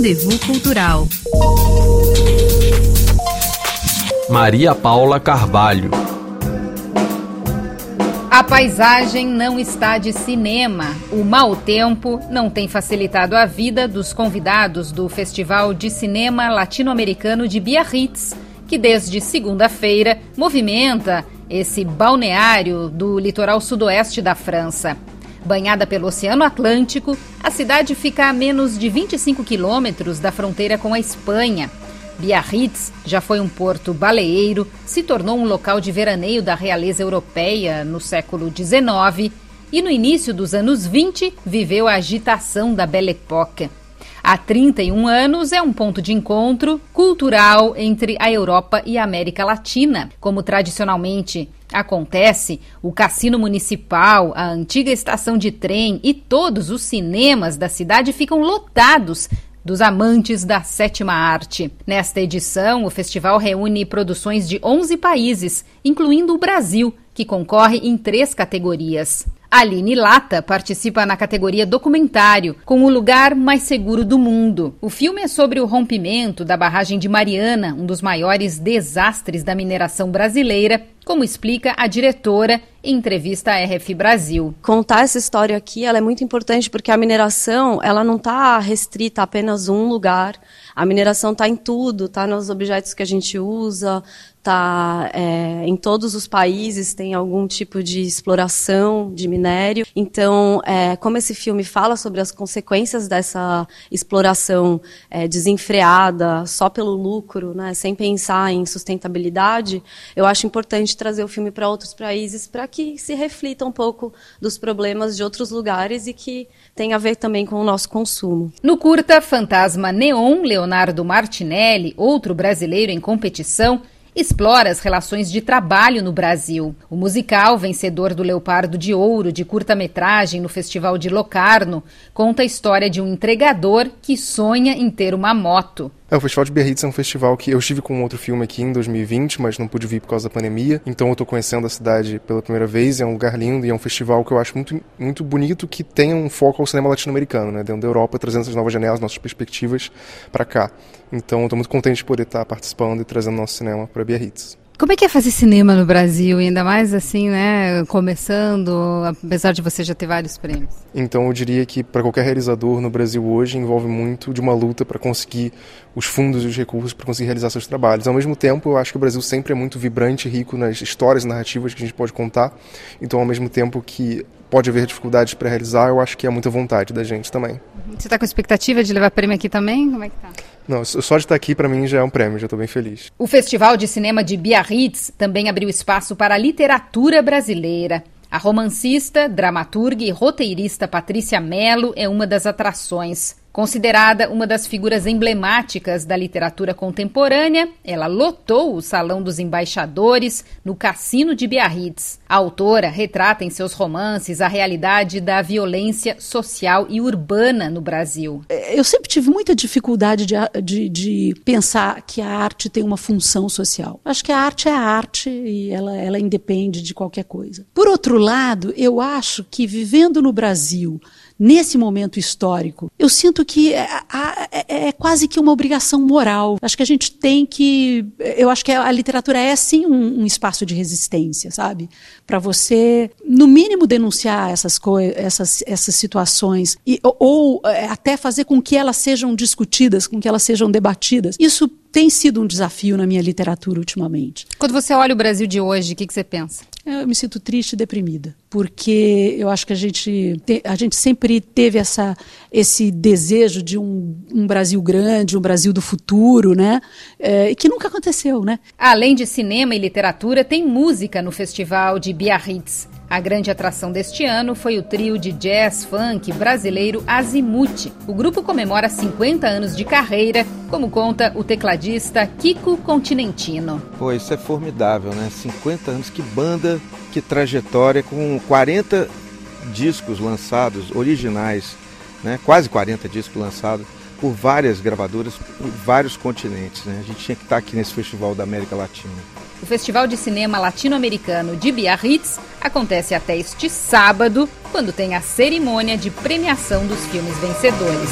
Rendezvous Cultural. Maria Paula Carvalho. A paisagem não está de cinema. O mau tempo não tem facilitado a vida dos convidados do Festival de Cinema Latino-Americano de Biarritz, que desde segunda-feira movimenta esse balneário do litoral sudoeste da França. Banhada pelo Oceano Atlântico, a cidade fica a menos de 25 quilômetros da fronteira com a Espanha. Biarritz já foi um porto baleeiro, se tornou um local de veraneio da realeza europeia no século XIX e no início dos anos 20 viveu a agitação da Belle Époque. Há 31 anos é um ponto de encontro cultural entre a Europa e a América Latina, como tradicionalmente acontece, o cassino municipal, a antiga estação de trem e todos os cinemas da cidade ficam lotados dos amantes da sétima arte. Nesta edição, o festival reúne produções de 11 países, incluindo o Brasil, que concorre em três categorias. Aline Lata participa na categoria documentário, com o lugar mais seguro do mundo. O filme é sobre o rompimento da barragem de Mariana, um dos maiores desastres da mineração brasileira, como explica a diretora em entrevista à RF Brasil. Contar essa história aqui ela é muito importante porque a mineração ela não está restrita a apenas um lugar. A mineração está em tudo, está nos objetos que a gente usa, está é, em todos os países tem algum tipo de exploração de minério. Então, é, como esse filme fala sobre as consequências dessa exploração é, desenfreada, só pelo lucro, né, sem pensar em sustentabilidade, eu acho importante trazer o filme para outros países para que se reflita um pouco dos problemas de outros lugares e que tem a ver também com o nosso consumo. No curta Fantasma Neon, Leonardo Martinelli, outro brasileiro em competição, explora as relações de trabalho no Brasil. O musical, vencedor do Leopardo de Ouro de curta-metragem no Festival de Locarno, conta a história de um entregador que sonha em ter uma moto. É, o Festival de Biarritz é um festival que eu estive com outro filme aqui em 2020, mas não pude vir por causa da pandemia. Então eu estou conhecendo a cidade pela primeira vez. É um lugar lindo e é um festival que eu acho muito, muito bonito que tem um foco ao cinema latino-americano, né? Dentro da Europa, trazendo essas novas janelas, nossas perspectivas para cá. Então eu estou muito contente de poder estar participando e trazendo nosso cinema para Biarritz. Como é que é fazer cinema no Brasil, ainda mais assim, né, começando, apesar de você já ter vários prêmios? Então eu diria que para qualquer realizador no Brasil hoje envolve muito de uma luta para conseguir os fundos e os recursos para conseguir realizar seus trabalhos. Ao mesmo tempo, eu acho que o Brasil sempre é muito vibrante e rico nas histórias e narrativas que a gente pode contar. Então, ao mesmo tempo que pode haver dificuldades para realizar, eu acho que é muita vontade da gente também. Você está com expectativa de levar prêmio aqui também? Como é que tá? Não, só de estar aqui para mim já é um prêmio, já estou bem feliz. O Festival de Cinema de Biarritz também abriu espaço para a literatura brasileira. A romancista, dramaturga e roteirista Patrícia Mello é uma das atrações. Considerada uma das figuras emblemáticas da literatura contemporânea, ela lotou o Salão dos Embaixadores no Cassino de Biarritz. A autora retrata em seus romances a realidade da violência social e urbana no Brasil. Eu sempre tive muita dificuldade de, de, de pensar que a arte tem uma função social. Acho que a arte é a arte e ela, ela independe de qualquer coisa. Por outro lado, eu acho que vivendo no Brasil, nesse momento histórico, eu sinto que é, é, é, quase que uma obrigação moral. Acho que a gente tem que. Eu acho que a literatura é sim um, um espaço de resistência, sabe? Para você, no mínimo, denunciar essas, essas, essas situações e, ou, ou é, até fazer com que elas sejam discutidas, com que elas sejam debatidas. Isso tem sido um desafio na minha literatura ultimamente. Quando você olha o Brasil de hoje, o que, que você pensa? Eu me sinto triste e deprimida, porque eu acho que a gente, te, a gente sempre teve essa, esse desejo de um, um Brasil grande, um Brasil do futuro, né? É, e que nunca aconteceu, né? Além de cinema e literatura, tem música no Festival de Biarritz. A grande atração deste ano foi o trio de jazz funk brasileiro Azimuth. O grupo comemora 50 anos de carreira, como conta o tecladista Kiko Continentino. Pô, isso é formidável, né? 50 anos, que banda, que trajetória, com 40 discos lançados, originais, né? quase 40 discos lançados por várias gravadoras, por vários continentes. Né? A gente tinha que estar aqui nesse festival da América Latina. O Festival de Cinema Latino-Americano de Biarritz acontece até este sábado, quando tem a cerimônia de premiação dos filmes vencedores.